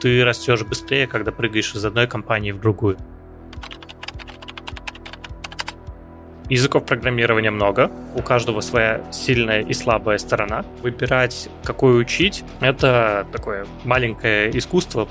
ты растешь быстрее, когда прыгаешь из одной компании в другую. Языков программирования много, у каждого своя сильная и слабая сторона. Выбирать, какую учить, это такое маленькое искусство.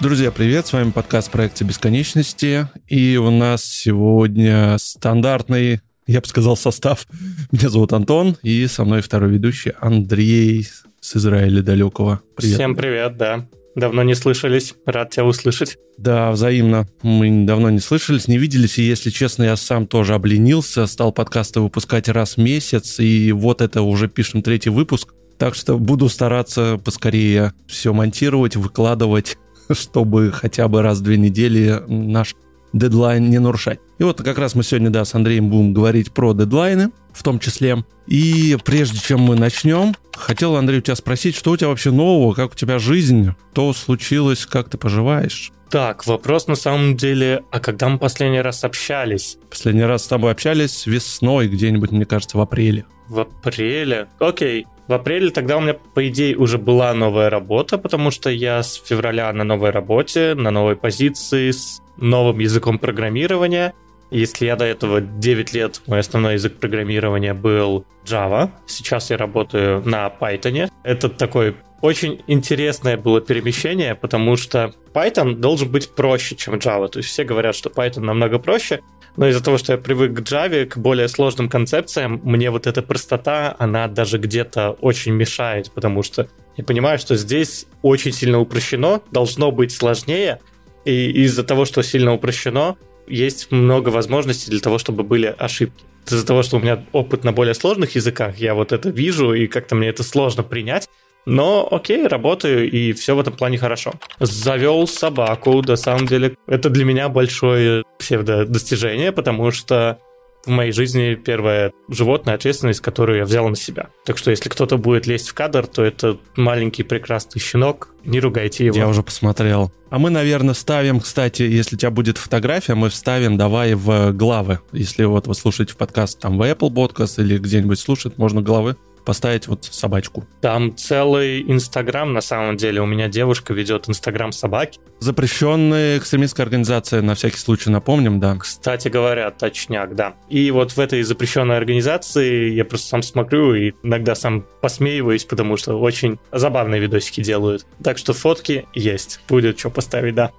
Друзья, привет! С вами подкаст проекта бесконечности. И у нас сегодня стандартный, я бы сказал, состав. Меня зовут Антон, и со мной второй ведущий Андрей с Израиля далекого. Привет. Всем привет, да. Давно не слышались, рад тебя услышать. Да, взаимно. Мы давно не слышались, не виделись, и, если честно, я сам тоже обленился, стал подкасты выпускать раз в месяц, и вот это уже пишем третий выпуск. Так что буду стараться поскорее все монтировать, выкладывать чтобы хотя бы раз в две недели наш дедлайн не нарушать. И вот как раз мы сегодня, да, с Андреем будем говорить про дедлайны в том числе. И прежде чем мы начнем, хотел, Андрей, у тебя спросить, что у тебя вообще нового, как у тебя жизнь, что случилось, как ты поживаешь? Так, вопрос на самом деле, а когда мы последний раз общались? Последний раз с тобой общались весной, где-нибудь, мне кажется, в апреле. В апреле? Окей. В апреле тогда у меня, по идее, уже была новая работа, потому что я с февраля на новой работе, на новой позиции, с новым языком программирования. Если я до этого 9 лет, мой основной язык программирования был Java, сейчас я работаю на Python. Это такой очень интересное было перемещение, потому что Python должен быть проще, чем Java. То есть все говорят, что Python намного проще, но из-за того, что я привык к Java, к более сложным концепциям, мне вот эта простота, она даже где-то очень мешает, потому что я понимаю, что здесь очень сильно упрощено, должно быть сложнее, и из-за того, что сильно упрощено, есть много возможностей для того, чтобы были ошибки. Из-за того, что у меня опыт на более сложных языках, я вот это вижу, и как-то мне это сложно принять. Но окей, работаю, и все в этом плане хорошо. Завел собаку, на самом деле, это для меня большое псевдо-достижение, потому что в моей жизни первое животное, ответственность, которую я взял на себя. Так что если кто-то будет лезть в кадр, то это маленький прекрасный щенок, не ругайте его. Я уже посмотрел. А мы, наверное, ставим, кстати, если у тебя будет фотография, мы вставим давай в главы. Если вот вы слушаете в подкаст там в Apple Podcast или где-нибудь слушать, можно главы поставить вот собачку. Там целый Инстаграм, на самом деле. У меня девушка ведет Инстаграм собаки. Запрещенная экстремистская организация, на всякий случай напомним, да. Кстати говоря, точняк, да. И вот в этой запрещенной организации я просто сам смотрю и иногда сам посмеиваюсь, потому что очень забавные видосики делают. Так что фотки есть. Будет что поставить, да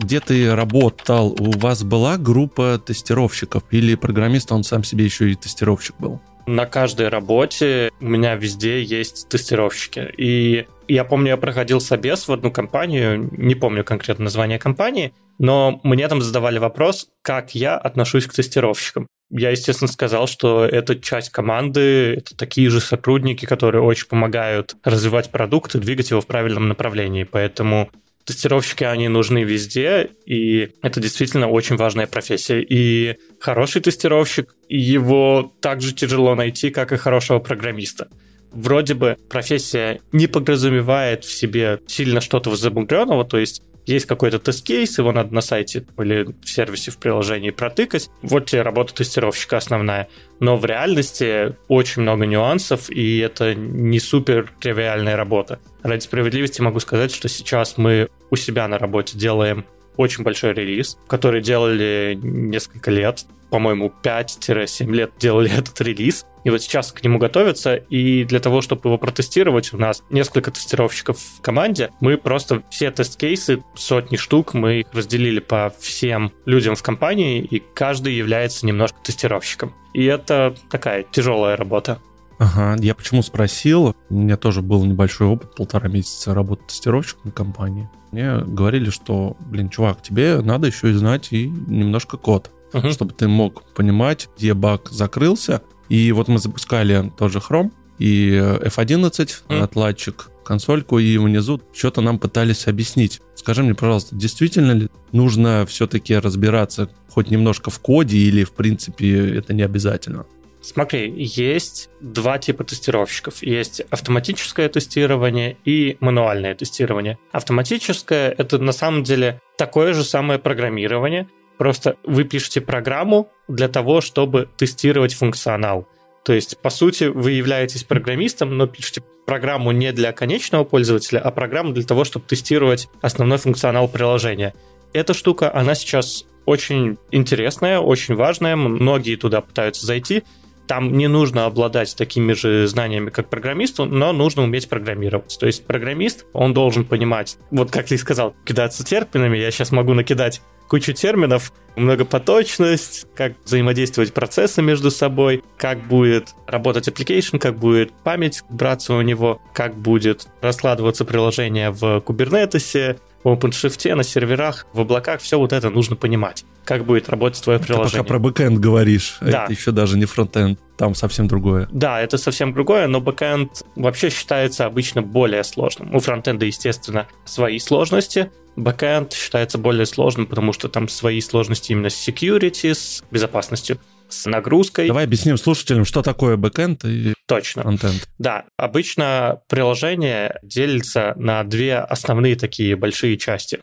где ты работал, у вас была группа тестировщиков или программист, он сам себе еще и тестировщик был? На каждой работе у меня везде есть тестировщики. И я помню, я проходил собес в одну компанию, не помню конкретно название компании, но мне там задавали вопрос, как я отношусь к тестировщикам. Я, естественно, сказал, что это часть команды, это такие же сотрудники, которые очень помогают развивать продукт и двигать его в правильном направлении. Поэтому тестировщики, они нужны везде, и это действительно очень важная профессия. И хороший тестировщик, его так же тяжело найти, как и хорошего программиста. Вроде бы профессия не подразумевает в себе сильно что-то замудренного, то есть есть какой-то тест-кейс, его надо на сайте или в сервисе в приложении протыкать. Вот тебе работа тестировщика основная. Но в реальности очень много нюансов, и это не супер тривиальная работа. Ради справедливости могу сказать, что сейчас мы у себя на работе делаем очень большой релиз, который делали несколько лет, по-моему, 5-7 лет делали этот релиз. И вот сейчас к нему готовятся, и для того, чтобы его протестировать, у нас несколько тестировщиков в команде. Мы просто все тест-кейсы, сотни штук, мы их разделили по всем людям в компании, и каждый является немножко тестировщиком. И это такая тяжелая работа. Ага, я почему спросил, у меня тоже был небольшой опыт, полтора месяца работы тестировщиком на компании. Мне говорили, что, блин, чувак, тебе надо еще и знать и немножко код, uh-huh. чтобы ты мог понимать, где баг закрылся. И вот мы запускали тоже Chrome и F11 uh-huh. отладчик, консольку, и внизу что-то нам пытались объяснить. Скажи мне, пожалуйста, действительно ли нужно все-таки разбираться хоть немножко в коде или, в принципе, это не обязательно? Смотри, есть два типа тестировщиков. Есть автоматическое тестирование и мануальное тестирование. Автоматическое — это на самом деле такое же самое программирование, просто вы пишете программу для того, чтобы тестировать функционал. То есть, по сути, вы являетесь программистом, но пишете программу не для конечного пользователя, а программу для того, чтобы тестировать основной функционал приложения. Эта штука, она сейчас очень интересная, очень важная, многие туда пытаются зайти, там не нужно обладать такими же знаниями, как программисту, но нужно уметь программировать. То есть программист, он должен понимать, вот как ты сказал, кидаться терминами, я сейчас могу накидать кучу терминов, многопоточность, как взаимодействовать процессы между собой, как будет работать application, как будет память браться у него, как будет раскладываться приложение в Kubernetes, в OpenShift, на серверах, в облаках, все вот это нужно понимать. Как будет работать твое приложение. Ты пока про бэкэнд говоришь, а да. это еще даже не фронтенд, там совсем другое. Да, это совсем другое, но бэкэнд вообще считается обычно более сложным. У фронтенда, естественно, свои сложности, бэкэнд считается более сложным, потому что там свои сложности именно с security, с безопасностью с нагрузкой. Давай объясним слушателям, что такое бэкэнд и Точно. фронтенд. Да, обычно приложение делится на две основные такие большие части.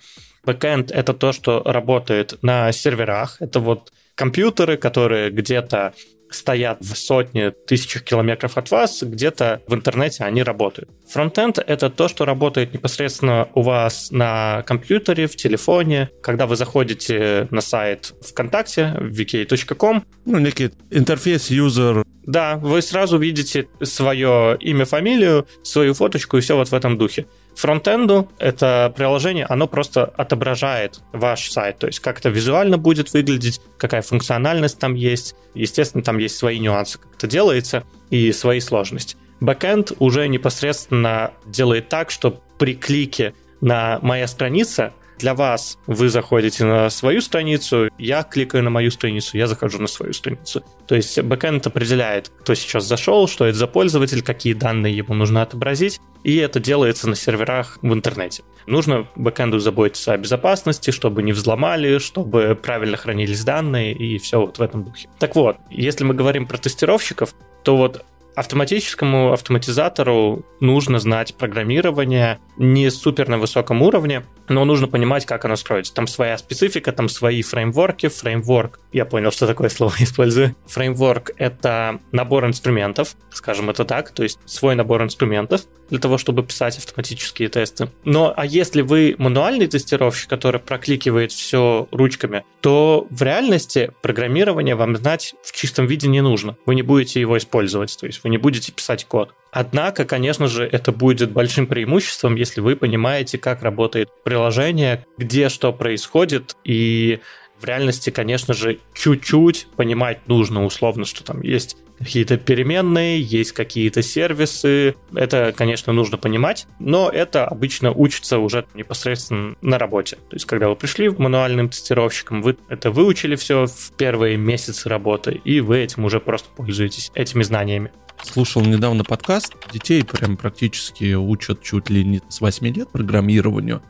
Бэкэнд — это то, что работает на серверах. Это вот компьютеры, которые где-то стоят в сотне тысячах километров от вас, где-то в интернете они работают. Фронтенд — это то, что работает непосредственно у вас на компьютере, в телефоне, когда вы заходите на сайт ВКонтакте, vk.com. Ну, некий интерфейс юзер. Да, вы сразу видите свое имя, фамилию, свою фоточку и все вот в этом духе. Фронтенду это приложение, оно просто отображает ваш сайт, то есть как это визуально будет выглядеть, какая функциональность там есть. Естественно, там есть свои нюансы, как это делается, и свои сложности. Бэкэнд уже непосредственно делает так, что при клике на «Моя страница» для вас вы заходите на свою страницу, я кликаю на мою страницу, я захожу на свою страницу. То есть бэкэнд определяет, кто сейчас зашел, что это за пользователь, какие данные ему нужно отобразить, и это делается на серверах в интернете. Нужно бэкэнду заботиться о безопасности, чтобы не взломали, чтобы правильно хранились данные и все вот в этом духе. Так вот, если мы говорим про тестировщиков, то вот автоматическому автоматизатору нужно знать программирование не супер на высоком уровне, но нужно понимать, как оно строится. Там своя специфика, там свои фреймворки. Фреймворк, я понял, что такое слово использую. Фреймворк — это набор инструментов, скажем это так, то есть свой набор инструментов для того, чтобы писать автоматические тесты. Но а если вы мануальный тестировщик, который прокликивает все ручками, то в реальности программирование вам знать в чистом виде не нужно. Вы не будете его использовать, то есть вы не будете писать код. Однако, конечно же, это будет большим преимуществом, если вы понимаете, как работает приложение, где что происходит, и в реальности, конечно же, чуть-чуть понимать нужно условно, что там есть какие-то переменные, есть какие-то сервисы. Это, конечно, нужно понимать, но это обычно учится уже непосредственно на работе. То есть, когда вы пришли мануальным тестировщиком, вы это выучили все в первые месяцы работы, и вы этим уже просто пользуетесь, этими знаниями. Слушал недавно подкаст, детей прям практически учат чуть ли не с 8 лет программированию.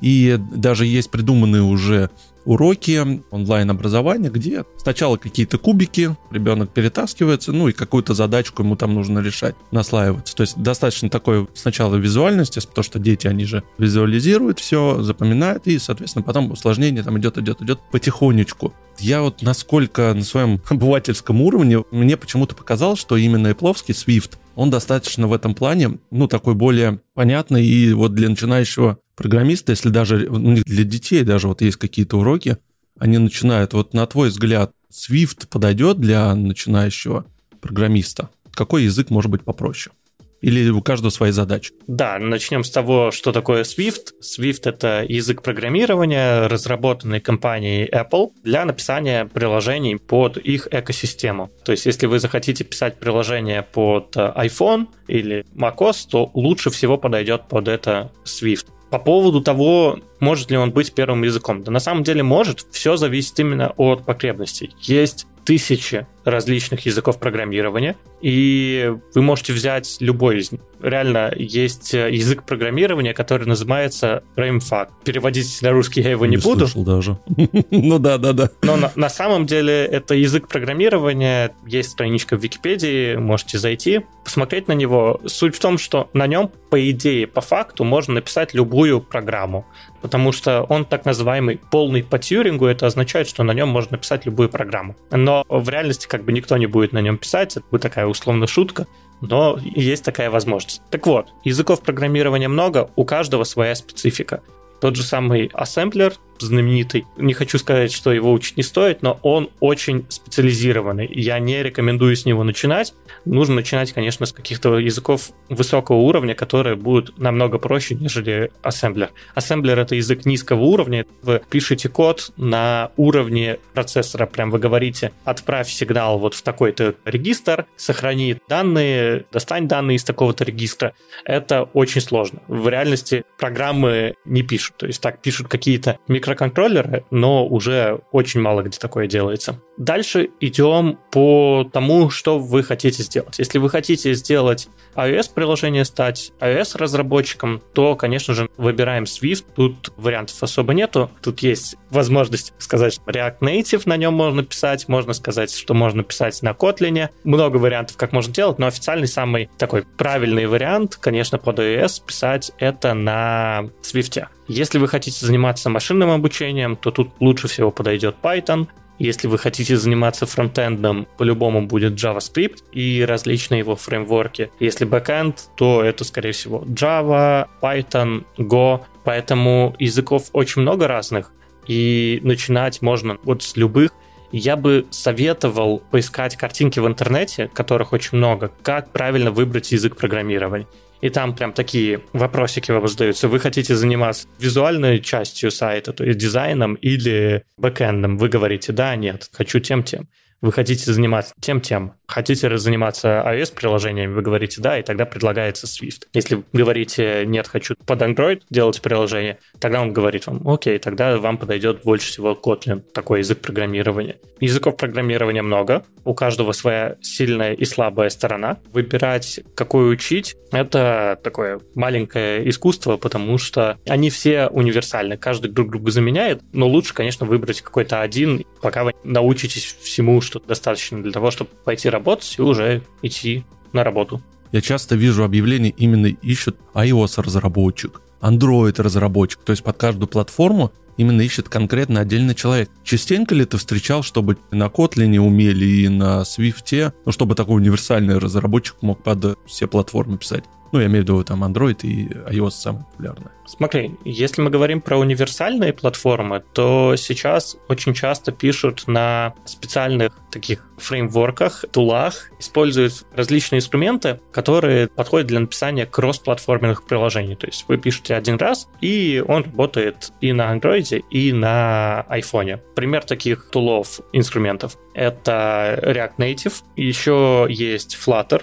И даже есть придуманные уже уроки онлайн-образования, где сначала какие-то кубики, ребенок перетаскивается, ну и какую-то задачку ему там нужно решать, наслаиваться. То есть достаточно такой сначала визуальности, потому что дети, они же визуализируют все, запоминают, и, соответственно, потом усложнение там идет, идет, идет потихонечку. Я вот насколько на своем обывательском уровне, мне почему-то показалось, что именно Apple Swift, он достаточно в этом плане, ну, такой более понятный, и вот для начинающего программиста, если даже для детей даже вот есть какие-то уроки, они начинают, вот на твой взгляд, Swift подойдет для начинающего программиста? Какой язык может быть попроще? Или у каждого свои задачи? Да, начнем с того, что такое Swift. Swift — это язык программирования, разработанный компанией Apple для написания приложений под их экосистему. То есть, если вы захотите писать приложение под iPhone или macOS, то лучше всего подойдет под это Swift. По поводу того, может ли он быть первым языком. Да на самом деле может, все зависит именно от потребностей. Есть тысячи различных языков программирования, и вы можете взять любой из них. Реально, есть язык программирования, который называется FrameFAQ. Переводить на русский я его не, не буду. слышал даже. ну да, да, да. Но на, на самом деле это язык программирования, есть страничка в Википедии, можете зайти, посмотреть на него. Суть в том, что на нем, по идее, по факту, можно написать любую программу потому что он так называемый полный по Тьюрингу, это означает, что на нем можно написать любую программу. Но в реальности как бы никто не будет на нем писать, это будет такая условно шутка, но есть такая возможность. Так вот, языков программирования много, у каждого своя специфика. Тот же самый ассемблер, знаменитый. Не хочу сказать, что его учить не стоит, но он очень специализированный. Я не рекомендую с него начинать. Нужно начинать, конечно, с каких-то языков высокого уровня, которые будут намного проще, нежели ассемблер. Ассемблер — это язык низкого уровня. Вы пишете код на уровне процессора, прям вы говорите, отправь сигнал вот в такой-то регистр, сохрани данные, достань данные из такого-то регистра. Это очень сложно. В реальности программы не пишут. То есть так пишут какие-то микро микроконтроллеры, но уже очень мало где такое делается. Дальше идем по тому, что вы хотите сделать. Если вы хотите сделать iOS-приложение, стать iOS-разработчиком, то, конечно же, выбираем Swift. Тут вариантов особо нету. Тут есть возможность сказать, что React Native на нем можно писать, можно сказать, что можно писать на Kotlin. Много вариантов, как можно делать, но официальный самый такой правильный вариант, конечно, под iOS писать это на Swift. Если вы хотите заниматься машинным обучением, то тут лучше всего подойдет Python. Если вы хотите заниматься фронтендом, по-любому будет JavaScript и различные его фреймворки. Если бэкенд, то это, скорее всего, Java, Python, Go. Поэтому языков очень много разных, и начинать можно вот с любых. Я бы советовал поискать картинки в интернете, которых очень много, как правильно выбрать язык программирования и там прям такие вопросики вам задаются. Вы хотите заниматься визуальной частью сайта, то есть дизайном или бэкэндом? Вы говорите, да, нет, хочу тем-тем. Вы хотите заниматься тем-тем. Хотите заниматься iOS-приложениями, вы говорите «да», и тогда предлагается Swift. Если говорите «нет, хочу под Android делать приложение», тогда он говорит вам «окей, тогда вам подойдет больше всего Kotlin, такой язык программирования». Языков программирования много, у каждого своя сильная и слабая сторона. Выбирать, какой учить, это такое маленькое искусство, потому что они все универсальны, каждый друг друга заменяет, но лучше, конечно, выбрать какой-то один, пока вы научитесь всему, что достаточно для того, чтобы пойти работать и уже идти на работу. Я часто вижу объявления, именно ищут iOS-разработчик, Android-разработчик, то есть под каждую платформу именно ищет конкретно отдельный человек. Частенько ли ты встречал, чтобы на Kotlin умели и на Swift, ну, чтобы такой универсальный разработчик мог под все платформы писать? Ну, я имею в виду там Android и iOS самые популярные. Смотри, если мы говорим про универсальные платформы, то сейчас очень часто пишут на специальных таких фреймворках, тулах, используют различные инструменты, которые подходят для написания кросс-платформенных приложений. То есть вы пишете один раз, и он работает и на Android, и на iPhone. Пример таких тулов, инструментов — это React Native, еще есть Flutter,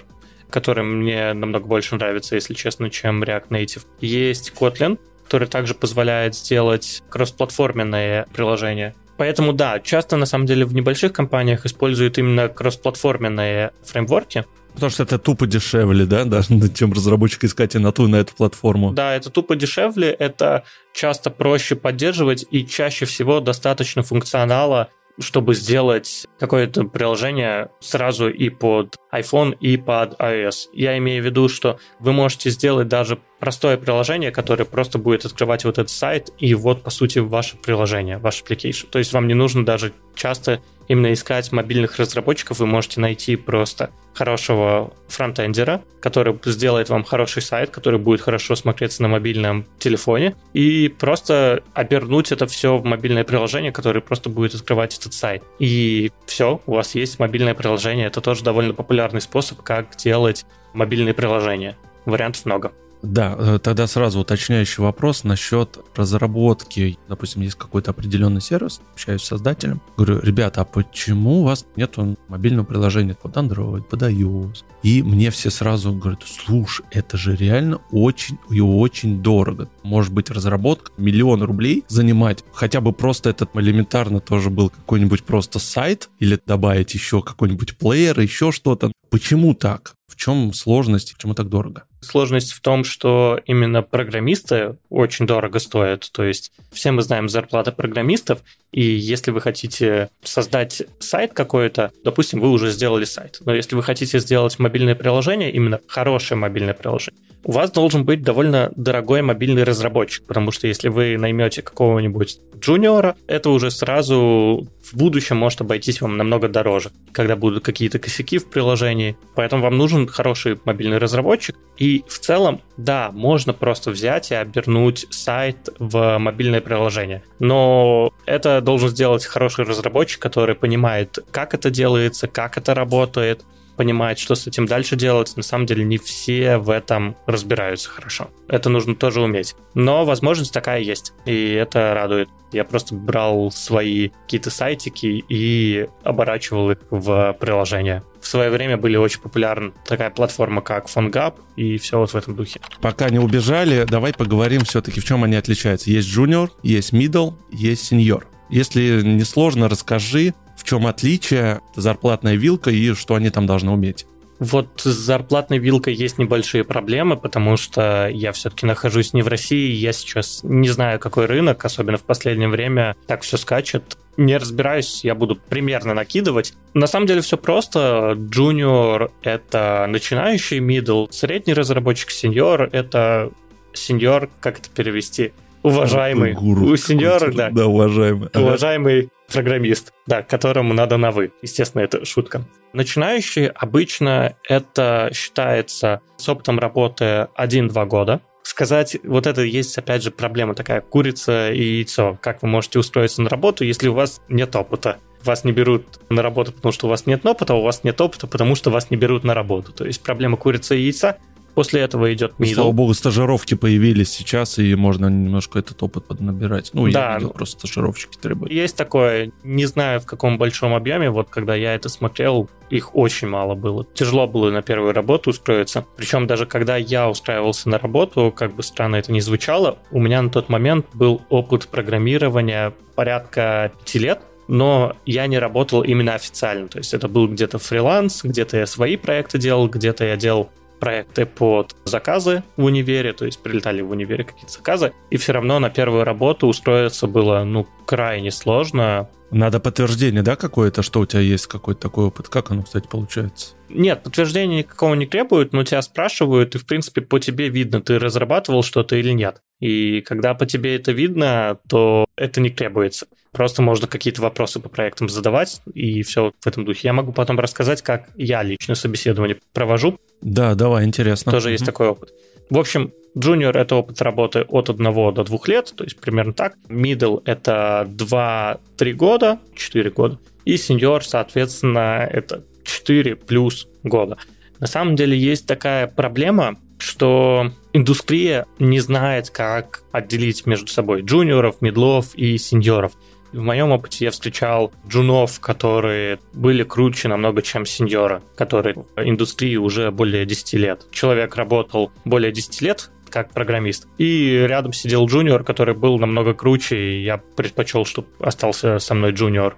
который мне намного больше нравится, если честно, чем React Native. Есть Kotlin, который также позволяет сделать кроссплатформенные приложения. Поэтому да, часто на самом деле в небольших компаниях используют именно кроссплатформенные фреймворки, Потому что это тупо дешевле, да, даже чем разработчик искать и на ту, и на эту платформу. Да, это тупо дешевле, это часто проще поддерживать, и чаще всего достаточно функционала чтобы сделать какое-то приложение сразу и под iPhone, и под iOS. Я имею в виду, что вы можете сделать даже простое приложение, которое просто будет открывать вот этот сайт, и вот, по сути, ваше приложение, ваш application. То есть вам не нужно даже часто именно искать мобильных разработчиков, вы можете найти просто хорошего фронтендера, который сделает вам хороший сайт, который будет хорошо смотреться на мобильном телефоне, и просто обернуть это все в мобильное приложение, которое просто будет открывать этот сайт. И все, у вас есть мобильное приложение. Это тоже довольно популярный способ, как делать мобильные приложения. Вариантов много. Да, э, тогда сразу уточняющий вопрос насчет разработки. Допустим, есть какой-то определенный сервис, общаюсь с создателем, говорю, ребята, а почему у вас нет мобильного приложения под Android, под iOS? И мне все сразу говорят, слушай, это же реально очень и очень дорого. Может быть, разработка миллион рублей занимать, хотя бы просто этот элементарно тоже был какой-нибудь просто сайт, или добавить еще какой-нибудь плеер, еще что-то. Почему так? В чем сложность, почему так дорого? Сложность в том, что именно программисты очень дорого стоят. То есть все мы знаем зарплаты программистов, и если вы хотите создать сайт какой-то, допустим, вы уже сделали сайт, но если вы хотите сделать мобильное приложение, именно хорошее мобильное приложение, у вас должен быть довольно дорогой мобильный разработчик, потому что если вы наймете какого-нибудь джуниора, это уже сразу в будущем может обойтись вам намного дороже, когда будут какие-то косяки в приложении. Поэтому вам нужен хороший мобильный разработчик. И в целом, да, можно просто взять и обернуть сайт в мобильное приложение. Но это должен сделать хороший разработчик, который понимает, как это делается, как это работает, понимает, что с этим дальше делать. На самом деле не все в этом разбираются хорошо. Это нужно тоже уметь. Но возможность такая есть, и это радует. Я просто брал свои какие-то сайтики и оборачивал их в приложение. В свое время были очень популярны такая платформа, как PhoneGap, и все вот в этом духе. Пока не убежали, давай поговорим все-таки, в чем они отличаются. Есть junior, есть middle, есть senior. Если не сложно, расскажи, в чем отличие зарплатная вилка и что они там должны уметь? Вот с зарплатной вилкой есть небольшие проблемы, потому что я все-таки нахожусь не в России, я сейчас не знаю, какой рынок, особенно в последнее время так все скачет. Не разбираюсь, я буду примерно накидывать. На самом деле все просто. Junior — это начинающий, middle — средний разработчик, senior — это senior, как это перевести? Уважаемый. Гуру У сеньора, да. Да, уважаемый. Уважаемый программист, да, которому надо на «вы». Естественно, это шутка. Начинающие обычно это считается с опытом работы 1-2 года. Сказать, вот это есть, опять же, проблема такая, курица и яйцо. Как вы можете устроиться на работу, если у вас нет опыта? Вас не берут на работу, потому что у вас нет опыта, а у вас нет опыта, потому что вас не берут на работу. То есть проблема курицы и яйца После этого идет middle. Слава богу, стажировки появились сейчас, и можно немножко этот опыт поднабирать. Ну, да, я видел, просто стажировщики требуют. Есть такое, не знаю в каком большом объеме, вот когда я это смотрел, их очень мало было. Тяжело было на первую работу устроиться. Причем даже когда я устраивался на работу, как бы странно это ни звучало, у меня на тот момент был опыт программирования порядка пяти лет, но я не работал именно официально. То есть это был где-то фриланс, где-то я свои проекты делал, где-то я делал проекты под заказы в универе, то есть прилетали в универе какие-то заказы, и все равно на первую работу устроиться было, ну, крайне сложно. Надо подтверждение, да, какое-то, что у тебя есть какой-то такой опыт? Как оно, кстати, получается? Нет, подтверждения никакого не требуют, но тебя спрашивают, и, в принципе, по тебе видно, ты разрабатывал что-то или нет. И когда по тебе это видно, то это не требуется. Просто можно какие-то вопросы по проектам задавать, и все в этом духе. Я могу потом рассказать, как я лично собеседование провожу. Да, давай, интересно. Тоже есть такой опыт. В общем, Junior — это опыт работы от 1 до 2 лет, то есть примерно так. Middle — это 2-3 года, 4 года. И Senior, соответственно, это 4 плюс года. На самом деле есть такая проблема, что индустрия не знает, как отделить между собой джуниоров, медлов и сеньоров. В моем опыте я встречал джунов, которые были круче намного, чем сеньоры, которые в индустрии уже более 10 лет. Человек работал более 10 лет как программист. И рядом сидел джуниор, который был намного круче, и я предпочел, чтобы остался со мной джуниор,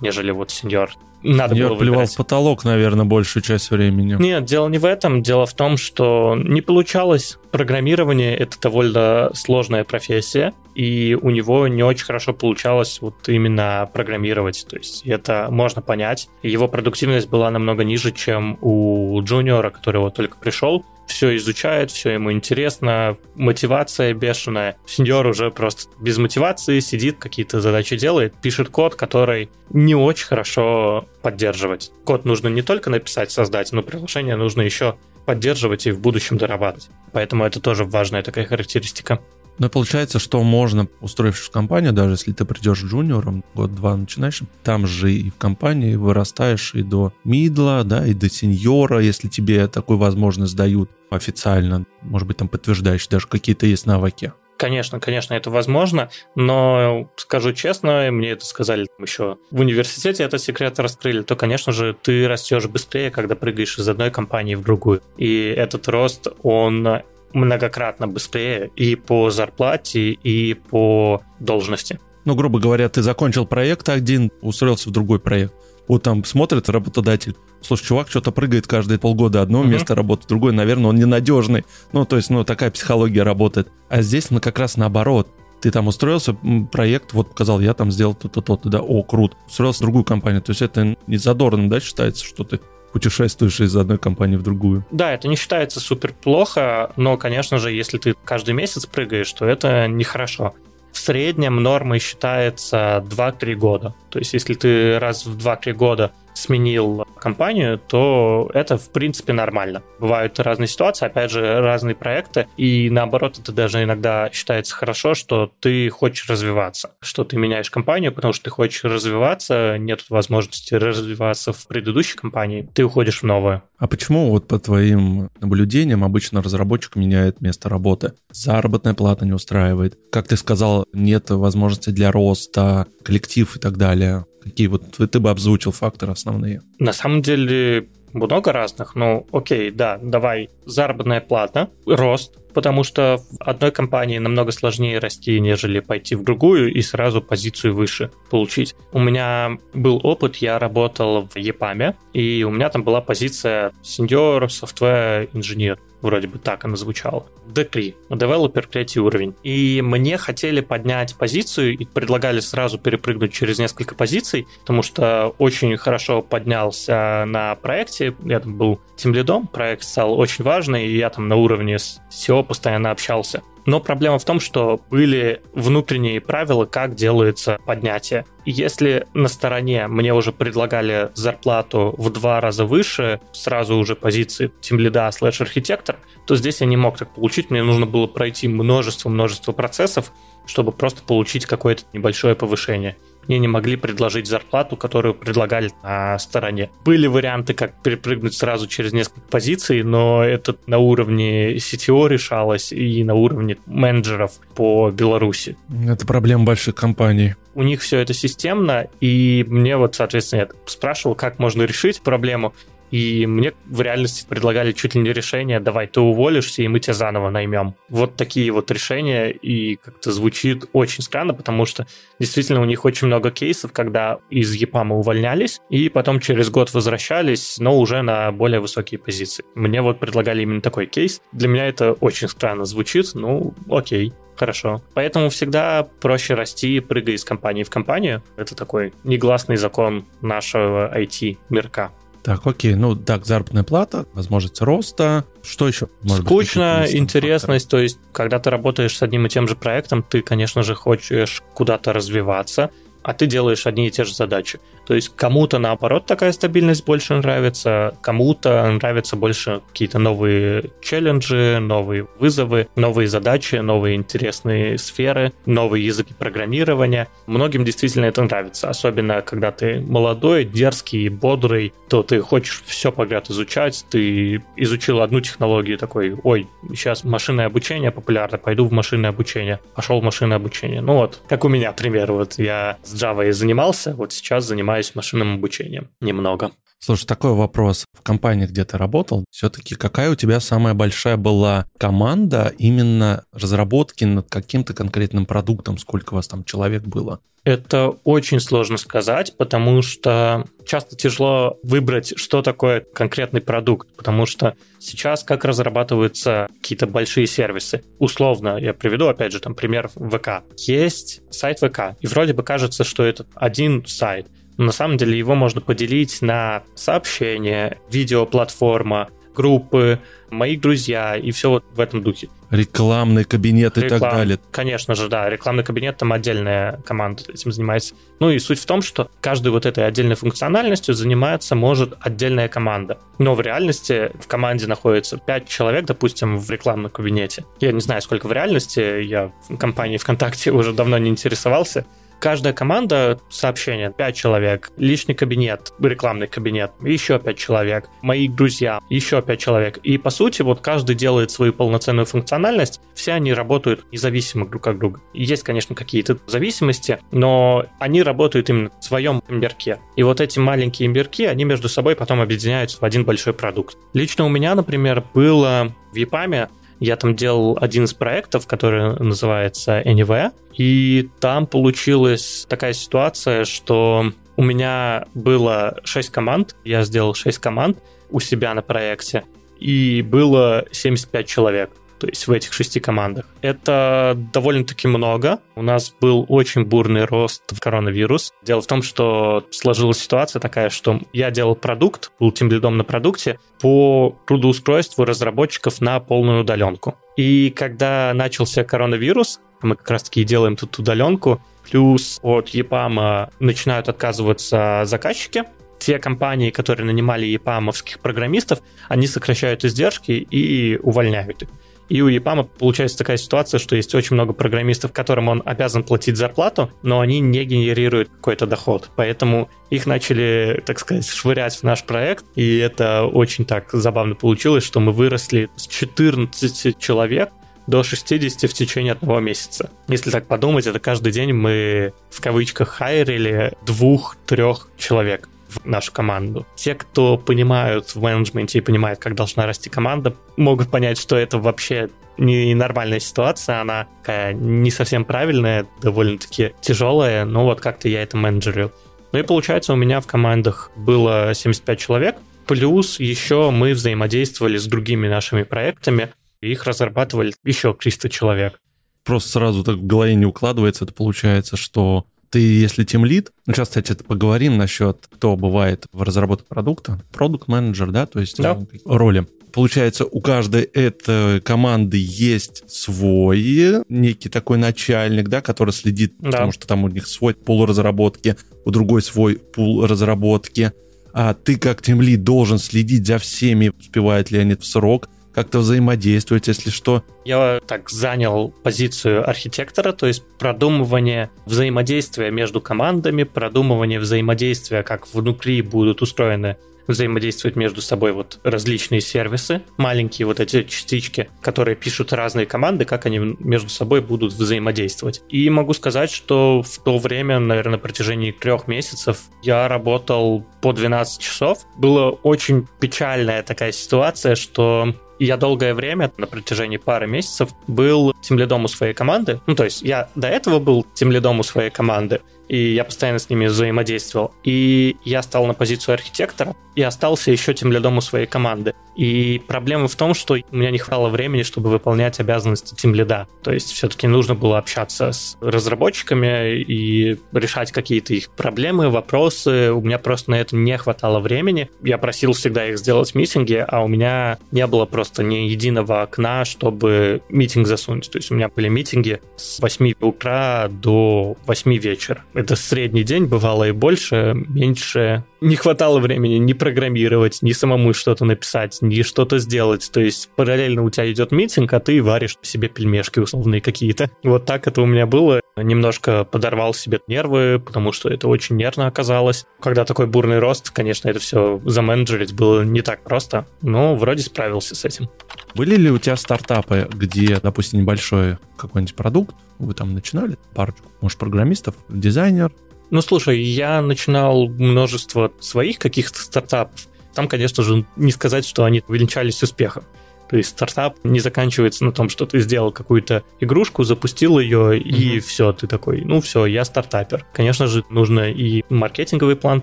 нежели вот сеньор. Надо Я было плевал в потолок, наверное, большую часть времени. Нет, дело не в этом. Дело в том, что не получалось. Программирование — это довольно сложная профессия, и у него не очень хорошо получалось вот именно программировать. То есть это можно понять. Его продуктивность была намного ниже, чем у джуниора, который вот только пришел все изучает, все ему интересно, мотивация бешеная. Сеньор уже просто без мотивации сидит, какие-то задачи делает, пишет код, который не очень хорошо поддерживать. Код нужно не только написать, создать, но приложение нужно еще поддерживать и в будущем дорабатывать. Поэтому это тоже важная такая характеристика. Ну и получается, что можно, устроившись в компанию, даже если ты придешь джуниором, год-два начинаешь, там же и в компании вырастаешь и до мидла, да, и до сеньора, если тебе такую возможность дают официально, может быть, там подтверждающие даже какие-то есть навыки. Конечно, конечно, это возможно, но скажу честно, мне это сказали еще в университете, этот секрет раскрыли, то, конечно же, ты растешь быстрее, когда прыгаешь из одной компании в другую. И этот рост, он многократно быстрее и по зарплате, и по должности. Ну, грубо говоря, ты закончил проект один, устроился в другой проект. Вот там смотрит работодатель, слушай, чувак что-то прыгает каждые полгода одно uh-huh. место работы, другое, наверное, он ненадежный. Ну, то есть, ну, такая психология работает. А здесь, ну, как раз наоборот. Ты там устроился, проект, вот показал, я там сделал то-то, то-то, да, о, круто. Устроился в другую компанию. То есть это не задорно, да, считается, что ты путешествуешь из одной компании в другую. Да, это не считается супер плохо, но, конечно же, если ты каждый месяц прыгаешь, то это нехорошо. В среднем нормой считается 2-3 года. То есть, если ты раз в 2-3 года сменил компанию, то это, в принципе, нормально. Бывают разные ситуации, опять же, разные проекты, и наоборот, это даже иногда считается хорошо, что ты хочешь развиваться, что ты меняешь компанию, потому что ты хочешь развиваться, нет возможности развиваться в предыдущей компании, ты уходишь в новую. А почему вот по твоим наблюдениям обычно разработчик меняет место работы? Заработная плата не устраивает. Как ты сказал, нет возможности для роста, коллектив и так далее. Какие вот ты бы обзвучил факторы основные? На самом деле много разных, но окей, да, давай. Заработная плата, рост, потому что в одной компании намного сложнее расти, нежели пойти в другую и сразу позицию выше получить. У меня был опыт, я работал в EPAM, и у меня там была позиция senior software инженер вроде бы так она звучала. D3, Developer третий уровень. И мне хотели поднять позицию и предлагали сразу перепрыгнуть через несколько позиций, потому что очень хорошо поднялся на проекте. Я там был тем лидом, проект стал очень важный, и я там на уровне с SEO постоянно общался. Но проблема в том, что были внутренние правила, как делается поднятие. Если на стороне мне уже предлагали зарплату в два раза выше, сразу уже позиции тимлида слэш архитектор, то здесь я не мог так получить. Мне нужно было пройти множество-множество процессов, чтобы просто получить какое-то небольшое повышение мне не могли предложить зарплату, которую предлагали на стороне. Были варианты, как перепрыгнуть сразу через несколько позиций, но это на уровне CTO решалось и на уровне менеджеров по Беларуси. Это проблема больших компаний. У них все это системно, и мне вот, соответственно, я спрашивал, как можно решить проблему. И мне в реальности предлагали чуть ли не решение, давай ты уволишься, и мы тебя заново наймем. Вот такие вот решения, и как-то звучит очень странно, потому что действительно у них очень много кейсов, когда из ЕПАМа увольнялись, и потом через год возвращались, но уже на более высокие позиции. Мне вот предлагали именно такой кейс. Для меня это очень странно звучит, ну окей. Хорошо. Поэтому всегда проще расти, прыгая из компании в компанию. Это такой негласный закон нашего IT-мирка. Так, окей, ну так, заработная плата, возможность роста, что еще? Может Скучно, быть, интересность, то есть, когда ты работаешь с одним и тем же проектом, ты, конечно же, хочешь куда-то развиваться, а ты делаешь одни и те же задачи. То есть кому-то, наоборот, такая стабильность больше нравится, кому-то нравятся больше какие-то новые челленджи, новые вызовы, новые задачи, новые интересные сферы, новые языки программирования. Многим действительно это нравится, особенно когда ты молодой, дерзкий, бодрый, то ты хочешь все подряд изучать, ты изучил одну технологию такой, ой, сейчас машинное обучение популярно, пойду в машинное обучение, пошел в машинное обучение. Ну вот, как у меня, пример, вот я с Java занимался, вот сейчас занимаюсь занимаюсь машинным обучением немного. Слушай, такой вопрос. В компании, где ты работал, все-таки какая у тебя самая большая была команда именно разработки над каким-то конкретным продуктом? Сколько у вас там человек было? Это очень сложно сказать, потому что часто тяжело выбрать, что такое конкретный продукт, потому что сейчас как разрабатываются какие-то большие сервисы. Условно, я приведу, опять же, там пример ВК. Есть сайт ВК, и вроде бы кажется, что это один сайт, на самом деле его можно поделить на сообщения, видеоплатформа, группы, мои друзья и все вот в этом духе. Рекламный кабинет Реклам, и так далее. Конечно же, да. Рекламный кабинет, там отдельная команда этим занимается. Ну и суть в том, что каждой вот этой отдельной функциональностью занимается может отдельная команда. Но в реальности в команде находится 5 человек, допустим, в рекламном кабинете. Я не знаю, сколько в реальности, я в компании ВКонтакте уже давно не интересовался. Каждая команда сообщения, 5 человек, личный кабинет, рекламный кабинет, еще 5 человек, мои друзья, еще 5 человек. И по сути, вот каждый делает свою полноценную функциональность, все они работают независимо друг от друга. Есть, конечно, какие-то зависимости, но они работают именно в своем имбирке. И вот эти маленькие имбирки, они между собой потом объединяются в один большой продукт. Лично у меня, например, было в EPAM я там делал один из проектов, который называется Anywhere, и там получилась такая ситуация, что у меня было 6 команд, я сделал 6 команд у себя на проекте, и было 75 человек то есть в этих шести командах. Это довольно-таки много. У нас был очень бурный рост в коронавирус. Дело в том, что сложилась ситуация такая, что я делал продукт, был тем лидом на продукте по трудоустройству разработчиков на полную удаленку. И когда начался коронавирус, мы как раз-таки делаем тут удаленку, плюс от EPAM начинают отказываться заказчики, те компании, которые нанимали епамовских программистов, они сокращают издержки и увольняют их. И у EPAM получается такая ситуация, что есть очень много программистов, которым он обязан платить зарплату, но они не генерируют какой-то доход. Поэтому их начали, так сказать, швырять в наш проект, и это очень так забавно получилось, что мы выросли с 14 человек до 60 в течение одного месяца. Если так подумать, это каждый день мы в кавычках хайрили двух-трех человек в нашу команду. Те, кто понимают в менеджменте и понимают, как должна расти команда, могут понять, что это вообще не нормальная ситуация, она такая не совсем правильная, довольно-таки тяжелая, но вот как-то я это менеджерил. Ну и получается, у меня в командах было 75 человек, плюс еще мы взаимодействовали с другими нашими проектами, их разрабатывали еще 300 человек. Просто сразу так в голове не укладывается, это получается, что ты, если тем лид, ну, сейчас, кстати, поговорим насчет, кто бывает в разработке продукта, продукт менеджер да, то есть да. Роли. Получается, у каждой этой команды есть свой некий такой начальник, да, который следит, да. потому что там у них свой пул разработки, у другой свой пул разработки. А ты как тем лид должен следить за всеми, успевают ли они в срок, как-то взаимодействовать, если что. Я так занял позицию архитектора, то есть продумывание взаимодействия между командами, продумывание взаимодействия, как внутри будут устроены взаимодействовать между собой вот различные сервисы, маленькие вот эти частички, которые пишут разные команды, как они между собой будут взаимодействовать. И могу сказать, что в то время, наверное, на протяжении трех месяцев я работал по 12 часов. Была очень печальная такая ситуация, что я долгое время, на протяжении пары месяцев, был тем лидом у своей команды. Ну, то есть я до этого был тем лидом у своей команды, и я постоянно с ними взаимодействовал. И я стал на позицию архитектора и остался еще тем лидом у своей команды. И проблема в том, что у меня не хватало времени, чтобы выполнять обязанности тем лида. То есть все-таки нужно было общаться с разработчиками и решать какие-то их проблемы, вопросы. У меня просто на это не хватало времени. Я просил всегда их сделать митинги, а у меня не было просто ни единого окна, чтобы митинг засунуть. То есть у меня были митинги с 8 утра до 8 вечера это средний день, бывало и больше, меньше. Не хватало времени ни программировать, ни самому что-то написать, ни что-то сделать. То есть параллельно у тебя идет митинг, а ты варишь себе пельмешки условные какие-то. Вот так это у меня было. Немножко подорвал себе нервы, потому что это очень нервно оказалось. Когда такой бурный рост, конечно, это все заменеджерить было не так просто, но вроде справился с этим. Были ли у тебя стартапы, где, допустим, небольшой какой-нибудь продукт, вы там начинали парочку, может, программистов, дизайнер? Ну, слушай, я начинал множество своих каких-то стартапов. Там, конечно же, не сказать, что они увенчались успехом. То есть стартап не заканчивается на том, что ты сделал какую-то игрушку, запустил ее, и mm-hmm. все, ты такой, ну все, я стартапер. Конечно же, нужно и маркетинговый план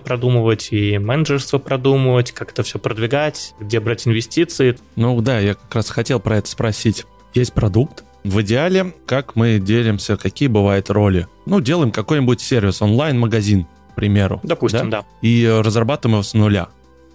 продумывать, и менеджерство продумывать, как это все продвигать, где брать инвестиции. Ну да, я как раз хотел про это спросить. Есть продукт, в идеале, как мы делимся, какие бывают роли? Ну, делаем какой-нибудь сервис, онлайн-магазин, к примеру. Допустим, да? да. И разрабатываем его с нуля.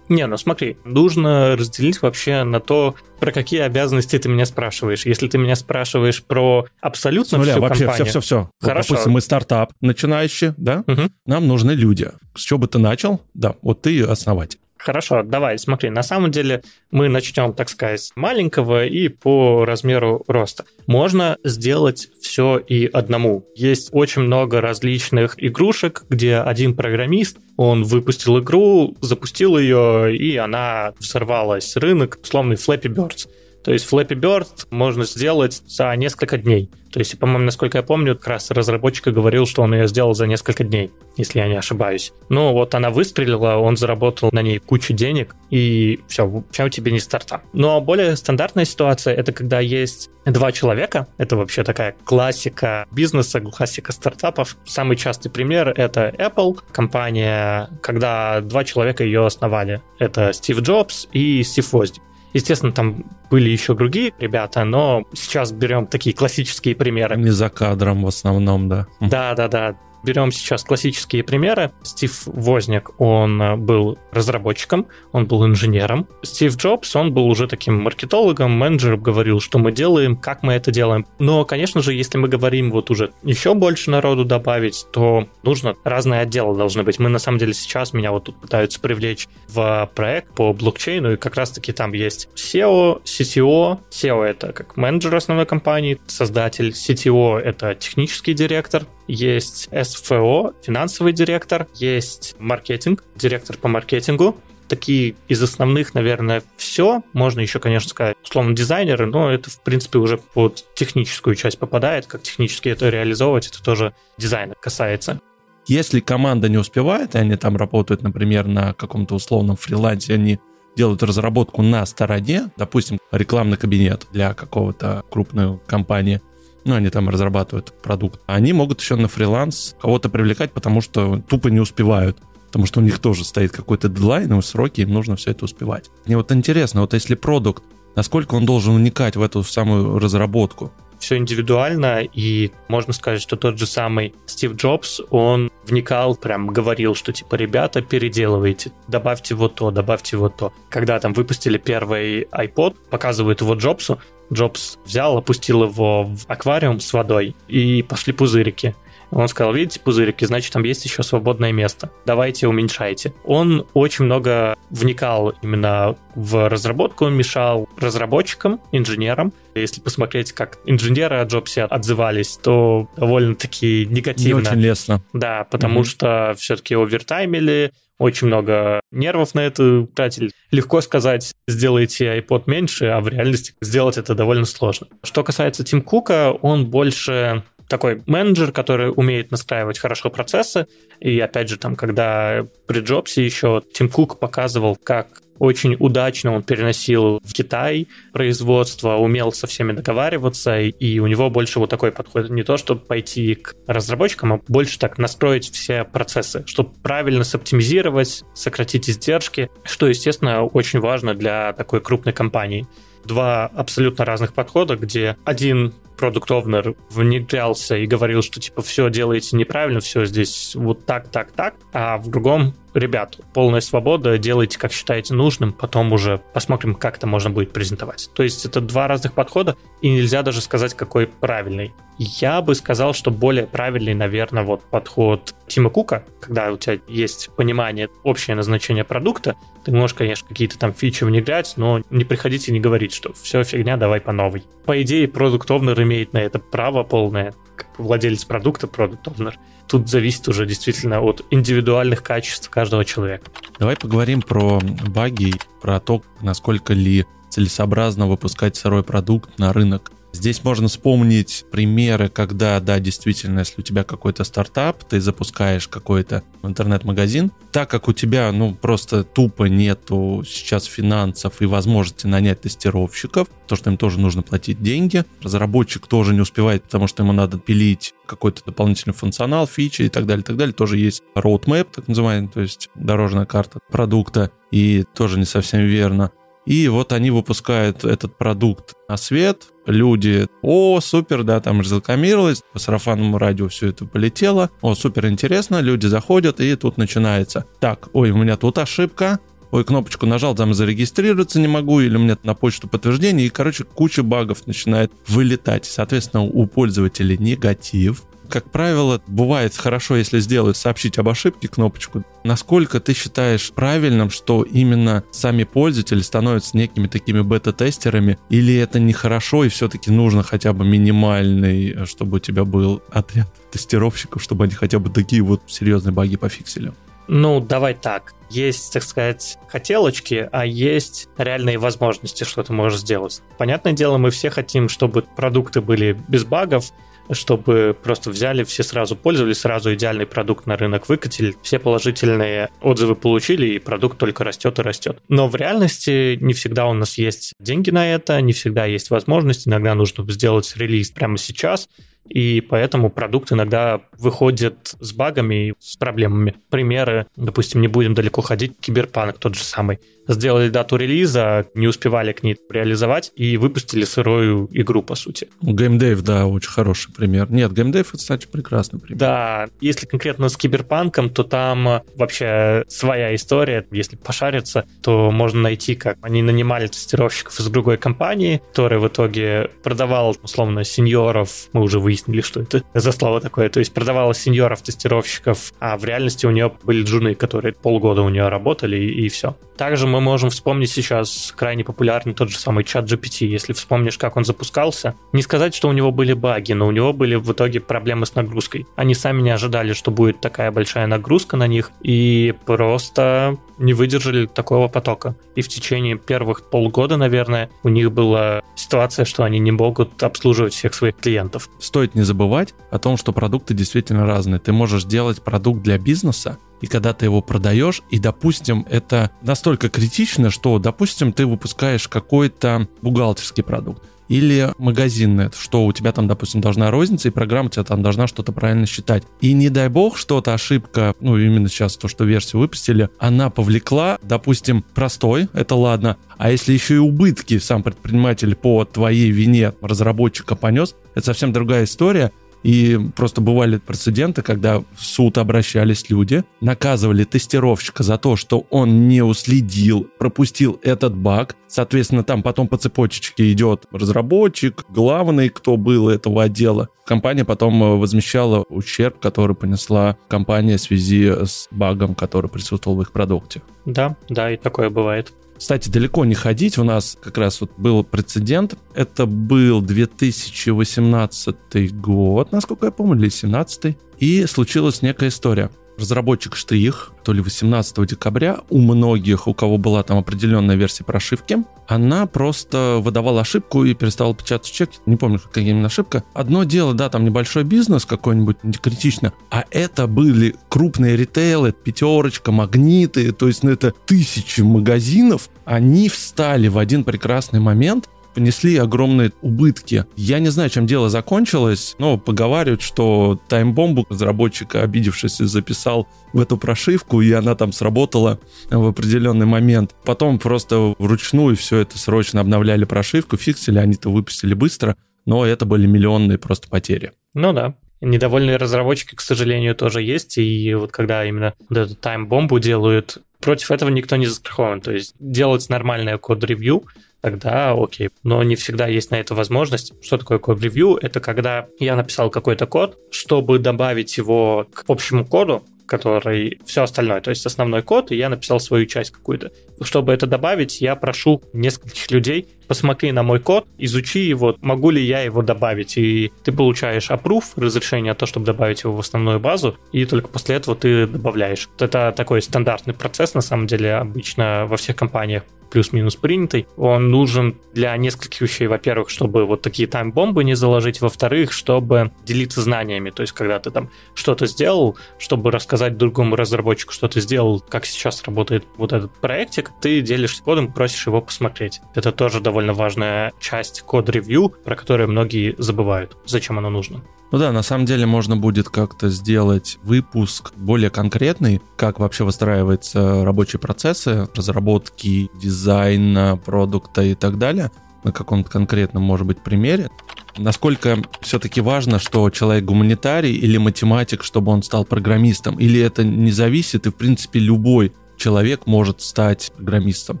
Не, ну смотри, нужно разделить вообще на то, про какие обязанности ты меня спрашиваешь. Если ты меня спрашиваешь про абсолютно Смотря, всю вообще компанию... все-все-все. Хорошо. Вот, допустим, мы стартап начинающий, да? Мгм. Нам нужны люди. С чего бы ты начал? Да, вот ты основатель. Хорошо, давай, смотри, на самом деле мы начнем, так сказать, маленького и по размеру роста. Можно сделать все и одному. Есть очень много различных игрушек, где один программист, он выпустил игру, запустил ее, и она взорвалась. Рынок, условный Flappy Birds. То есть Flappy Bird можно сделать за несколько дней. То есть, по-моему, насколько я помню, как раз разработчик говорил, что он ее сделал за несколько дней, если я не ошибаюсь. Ну, вот она выстрелила, он заработал на ней кучу денег, и все, почему тебе не стартап? Но более стандартная ситуация — это когда есть два человека, это вообще такая классика бизнеса, классика стартапов. Самый частый пример — это Apple, компания, когда два человека ее основали. Это Стив Джобс и Стив Возник. Естественно, там были еще другие ребята, но сейчас берем такие классические примеры. Не за кадром в основном, да. Да, да, да. Берем сейчас классические примеры. Стив Возник, он э, был разработчиком, он был инженером. Стив Джобс, он был уже таким маркетологом, менеджером, говорил, что мы делаем, как мы это делаем. Но, конечно же, если мы говорим вот уже еще больше народу добавить, то нужно разные отделы должны быть. Мы, на самом деле, сейчас меня вот тут пытаются привлечь в проект по блокчейну, и как раз-таки там есть SEO, CTO. SEO — это как менеджер основной компании, создатель. CTO — это технический директор, есть SFO, финансовый директор, есть маркетинг, директор по маркетингу. Такие из основных, наверное, все. Можно еще, конечно, сказать, условно, дизайнеры, но это, в принципе, уже под техническую часть попадает. Как технически это реализовывать, это тоже дизайна касается. Если команда не успевает, и они там работают, например, на каком-то условном фрилансе, они делают разработку на стороне, допустим, рекламный кабинет для какого-то крупной компании, ну, они там разрабатывают продукт, они могут еще на фриланс кого-то привлекать, потому что тупо не успевают. Потому что у них тоже стоит какой-то дедлайн, и сроки, им нужно все это успевать. Мне вот интересно, вот если продукт, насколько он должен уникать в эту самую разработку? Все индивидуально, и можно сказать, что тот же самый Стив Джобс, он вникал, прям говорил, что типа, ребята, переделывайте, добавьте вот то, добавьте вот то. Когда там выпустили первый iPod, показывают его Джобсу, Джобс взял, опустил его в аквариум с водой, и пошли пузырики. Он сказал, видите, пузырики, значит, там есть еще свободное место. Давайте уменьшайте. Он очень много вникал именно в разработку, мешал разработчикам, инженерам. Если посмотреть, как инженеры о Джобсе отзывались, то довольно-таки негативно. Не очень лестно. Да, потому mm-hmm. что все-таки овертаймили, очень много нервов на это тратили. Легко сказать, сделайте iPod меньше, а в реальности сделать это довольно сложно. Что касается Тим Кука, он больше такой менеджер, который умеет настраивать хорошо процессы. И опять же, там, когда при Джобсе еще Тим Кук показывал, как очень удачно он переносил в Китай производство, умел со всеми договариваться, и у него больше вот такой подход. Не то, чтобы пойти к разработчикам, а больше так настроить все процессы, чтобы правильно соптимизировать, сократить издержки, что, естественно, очень важно для такой крупной компании два абсолютно разных подхода, где один продукт овнер внедрялся и говорил, что типа все делаете неправильно, все здесь вот так, так, так, а в другом ребят, полная свобода, делайте как считаете нужным, потом уже посмотрим, как это можно будет презентовать. То есть это два разных подхода, и нельзя даже сказать, какой правильный. Я бы сказал, что более правильный, наверное, вот подход Тима Кука, когда у тебя есть понимание, общее назначение продукта, ты можешь, конечно, какие-то там фичи внедрять, но не приходите и не говорить, что все фигня, давай по новой. По идее, продукт овнер имеет на это право полное, владелец продукта, продукт овнер. Тут зависит уже действительно от индивидуальных качеств каждого человека. Давай поговорим про баги, про то, насколько ли целесообразно выпускать сырой продукт на рынок Здесь можно вспомнить примеры, когда, да, действительно, если у тебя какой-то стартап, ты запускаешь какой-то интернет-магазин, так как у тебя, ну, просто тупо нету сейчас финансов и возможности нанять тестировщиков, то, что им тоже нужно платить деньги, разработчик тоже не успевает, потому что ему надо пилить какой-то дополнительный функционал, фичи и так далее, и так далее. Тоже есть roadmap, так называемый, то есть дорожная карта продукта, и тоже не совсем верно. И вот они выпускают этот продукт на свет, люди, о, супер, да, там разрекламировалось, по сарафанному радио все это полетело, о, супер интересно, люди заходят, и тут начинается, так, ой, у меня тут ошибка, ой, кнопочку нажал, там зарегистрироваться не могу, или у меня на почту подтверждение, и, короче, куча багов начинает вылетать. Соответственно, у пользователей негатив, как правило, бывает хорошо, если сделать сообщить об ошибке кнопочку. Насколько ты считаешь правильным, что именно сами пользователи становятся некими такими бета-тестерами, или это нехорошо и все-таки нужно хотя бы минимальный, чтобы у тебя был отряд тестировщиков, чтобы они хотя бы такие вот серьезные баги пофиксили? Ну, давай так. Есть, так сказать, хотелочки, а есть реальные возможности, что ты можешь сделать. Понятное дело, мы все хотим, чтобы продукты были без багов, чтобы просто взяли, все сразу пользовались, сразу идеальный продукт на рынок выкатили, все положительные отзывы получили, и продукт только растет и растет. Но в реальности не всегда у нас есть деньги на это, не всегда есть возможность, иногда нужно сделать релиз прямо сейчас, и поэтому продукт иногда выходит с багами и с проблемами. Примеры, допустим, не будем далеко ходить, Киберпанк тот же самый сделали дату релиза, не успевали к ней реализовать и выпустили сырую игру, по сути. Геймдейв, да, очень хороший пример. Нет, геймдейв, кстати, прекрасный пример. Да, если конкретно с Киберпанком, то там вообще своя история. Если пошариться, то можно найти, как они нанимали тестировщиков из другой компании, которая в итоге продавала, условно, сеньоров, мы уже выяснили, что это за слово такое, то есть продавала сеньоров-тестировщиков, а в реальности у нее были джуны, которые полгода у нее работали, и, и все. Также мы можем вспомнить сейчас крайне популярный тот же самый чат GPT. Если вспомнишь, как он запускался, не сказать, что у него были баги, но у него были в итоге проблемы с нагрузкой. Они сами не ожидали, что будет такая большая нагрузка на них, и просто не выдержали такого потока. И в течение первых полгода, наверное, у них была ситуация, что они не могут обслуживать всех своих клиентов. Стоит не забывать о том, что продукты действительно разные. Ты можешь делать продукт для бизнеса, и когда ты его продаешь, и, допустим, это настолько критично, что, допустим, ты выпускаешь какой-то бухгалтерский продукт, или магазинное, что у тебя там, допустим, должна розница, и программа тебя там должна что-то правильно считать. И не дай бог, что-то ошибка, ну, именно сейчас то, что версию выпустили, она повлекла, допустим, простой, это ладно, а если еще и убытки сам предприниматель по твоей вине разработчика понес, это совсем другая история, и просто бывали прецеденты, когда в суд обращались люди, наказывали тестировщика за то, что он не уследил, пропустил этот баг. Соответственно, там потом по цепочечке идет разработчик, главный, кто был этого отдела. Компания потом э, возмещала ущерб, который понесла компания в связи с багом, который присутствовал в их продукте. Да, да, и такое бывает. Кстати, далеко не ходить, у нас как раз вот был прецедент. Это был 2018 год, насколько я помню, или 2017. И случилась некая история разработчик Штрих, то ли 18 декабря, у многих, у кого была там определенная версия прошивки, она просто выдавала ошибку и перестала печатать чек. Не помню, какая именно ошибка. Одно дело, да, там небольшой бизнес какой-нибудь, критично, а это были крупные ритейлы, пятерочка, магниты, то есть ну, это тысячи магазинов, они встали в один прекрасный момент понесли огромные убытки. Я не знаю, чем дело закончилось, но поговаривают, что таймбомбу разработчика, обидевшись, записал в эту прошивку, и она там сработала в определенный момент. Потом просто вручную все это срочно обновляли прошивку, фиксили, они-то выпустили быстро, но это были миллионные просто потери. Ну да. Недовольные разработчики, к сожалению, тоже есть, и вот когда именно вот эту тайм-бомбу делают, против этого никто не застрахован. То есть делать нормальное код-ревью, тогда окей. Но не всегда есть на это возможность. Что такое код-ревью? Это когда я написал какой-то код, чтобы добавить его к общему коду, который все остальное, то есть основной код, и я написал свою часть какую-то. Чтобы это добавить, я прошу нескольких людей, посмотри на мой код, изучи его, могу ли я его добавить, и ты получаешь approve, разрешение на то, чтобы добавить его в основную базу, и только после этого ты добавляешь. Это такой стандартный процесс, на самом деле, обычно во всех компаниях плюс-минус принятый. Он нужен для нескольких вещей. Во-первых, чтобы вот такие тайм-бомбы не заложить. Во-вторых, чтобы делиться знаниями. То есть, когда ты там что-то сделал, чтобы рассказать другому разработчику, что ты сделал, как сейчас работает вот этот проектик, ты делишься кодом, просишь его посмотреть. Это тоже довольно важная часть код-ревью, про которую многие забывают. Зачем оно нужно? Ну да, на самом деле можно будет как-то сделать выпуск более конкретный, как вообще выстраиваются рабочие процессы разработки, дизайна, продукта и так далее на каком-то конкретном, может быть, примере. Насколько все-таки важно, что человек гуманитарий или математик, чтобы он стал программистом, или это не зависит, и, в принципе, любой человек может стать программистом?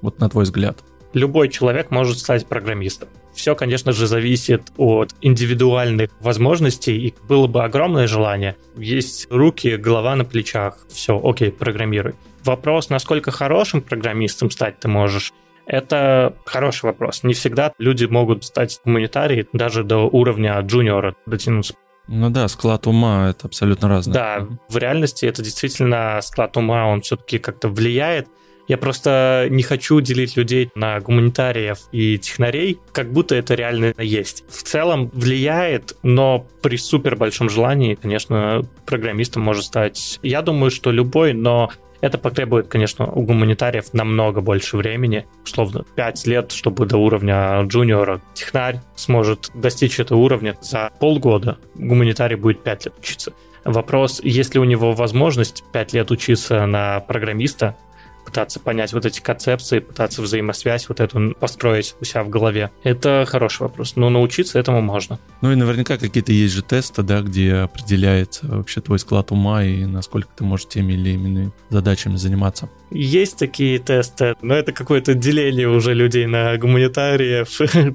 Вот на твой взгляд. Любой человек может стать программистом. Все, конечно же, зависит от индивидуальных возможностей, и было бы огромное желание. Есть руки, голова на плечах, все, окей, программируй. Вопрос, насколько хорошим программистом стать ты можешь, это хороший вопрос. Не всегда люди могут стать гуманитарией даже до уровня джуниора дотянуться. Ну да, склад ума это абсолютно разное. Да, в реальности это действительно склад ума, он все-таки как-то влияет. Я просто не хочу делить людей на гуманитариев и технарей, как будто это реально есть. В целом влияет, но при супер большом желании, конечно, программистом может стать. Я думаю, что любой, но это потребует, конечно, у гуманитариев намного больше времени, условно 5 лет, чтобы до уровня джуниора технарь сможет достичь этого уровня за полгода. Гуманитарий будет 5 лет учиться. Вопрос, есть ли у него возможность 5 лет учиться на программиста, пытаться понять вот эти концепции, пытаться взаимосвязь вот эту построить у себя в голове. Это хороший вопрос, но научиться этому можно. Ну и наверняка какие-то есть же тесты, да, где определяется вообще твой склад ума и насколько ты можешь теми или иными задачами заниматься. Есть такие тесты, но это какое-то деление уже людей на гуманитариев,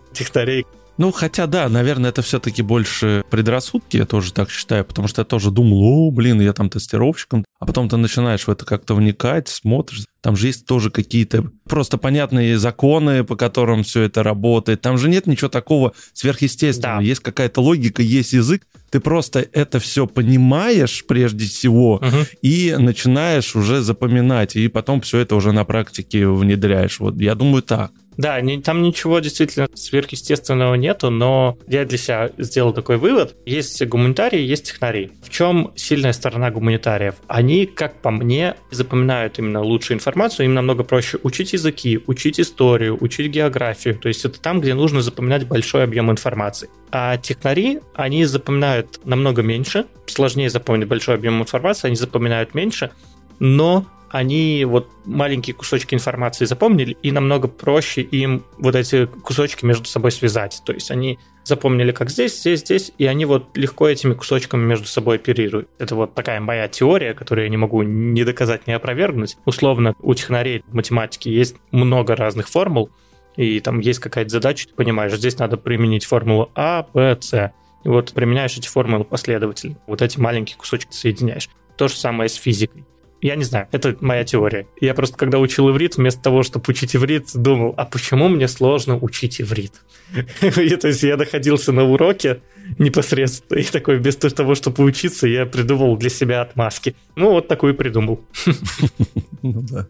технарей. Ну, хотя да, наверное, это все-таки больше предрассудки, я тоже так считаю, потому что я тоже думал, о, блин, я там тестировщиком, а потом ты начинаешь в это как-то вникать, смотришь, там же есть тоже какие-то просто понятные законы, по которым все это работает, там же нет ничего такого сверхъестественного, да. есть какая-то логика, есть язык, ты просто это все понимаешь прежде всего угу. и начинаешь уже запоминать, и потом все это уже на практике внедряешь. Вот я думаю так. Да, не, там ничего действительно сверхъестественного нету, но я для себя сделал такой вывод. Есть гуманитарии, есть технари. В чем сильная сторона гуманитариев? Они, как по мне, запоминают именно лучшую информацию, им намного проще учить языки, учить историю, учить географию. То есть это там, где нужно запоминать большой объем информации. А технари, они запоминают намного меньше, сложнее запомнить большой объем информации, они запоминают меньше, но они вот маленькие кусочки информации запомнили, и намного проще им вот эти кусочки между собой связать. То есть они запомнили, как здесь, здесь, здесь, и они вот легко этими кусочками между собой оперируют. Это вот такая моя теория, которую я не могу ни доказать, ни опровергнуть. Условно, у технарей в математике есть много разных формул, и там есть какая-то задача, ты понимаешь, здесь надо применить формулу А, Б, С. И вот применяешь эти формулы последовательно. Вот эти маленькие кусочки соединяешь. То же самое с физикой. Я не знаю, это моя теория. Я просто, когда учил иврит, вместо того, чтобы учить иврит, думал, а почему мне сложно учить иврит? То есть я находился на уроке непосредственно, и такой, вместо того, чтобы учиться, я придумал для себя отмазки. Ну, вот такую придумал. Ну да.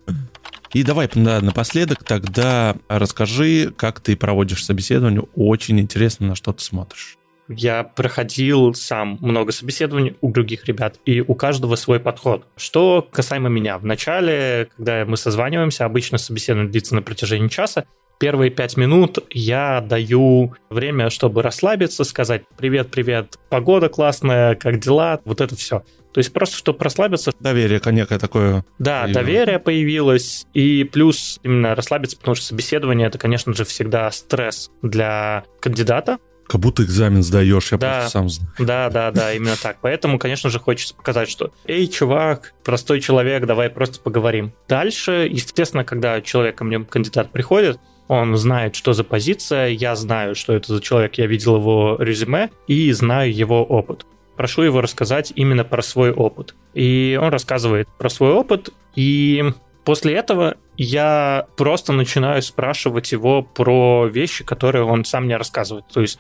И давай да, напоследок тогда расскажи, как ты проводишь собеседование. Очень интересно, на что ты смотришь. Я проходил сам много собеседований у других ребят, и у каждого свой подход. Что касаемо меня, в начале, когда мы созваниваемся, обычно собеседование длится на протяжении часа, первые пять минут я даю время, чтобы расслабиться, сказать «Привет, привет, погода классная, как дела?» Вот это все. То есть просто, чтобы расслабиться. Доверие некое такое. Да, появилось. доверие появилось. И плюс именно расслабиться, потому что собеседование — это, конечно же, всегда стресс для кандидата, как будто экзамен сдаешь, я да, просто сам знаю. Да, да, да, именно так. Поэтому, конечно же, хочется показать, что «Эй, чувак, простой человек, давай просто поговорим». Дальше, естественно, когда человек ко мне, кандидат, приходит, он знает, что за позиция, я знаю, что это за человек, я видел его резюме и знаю его опыт. Прошу его рассказать именно про свой опыт. И он рассказывает про свой опыт, и после этого я просто начинаю спрашивать его про вещи, которые он сам мне рассказывает. То есть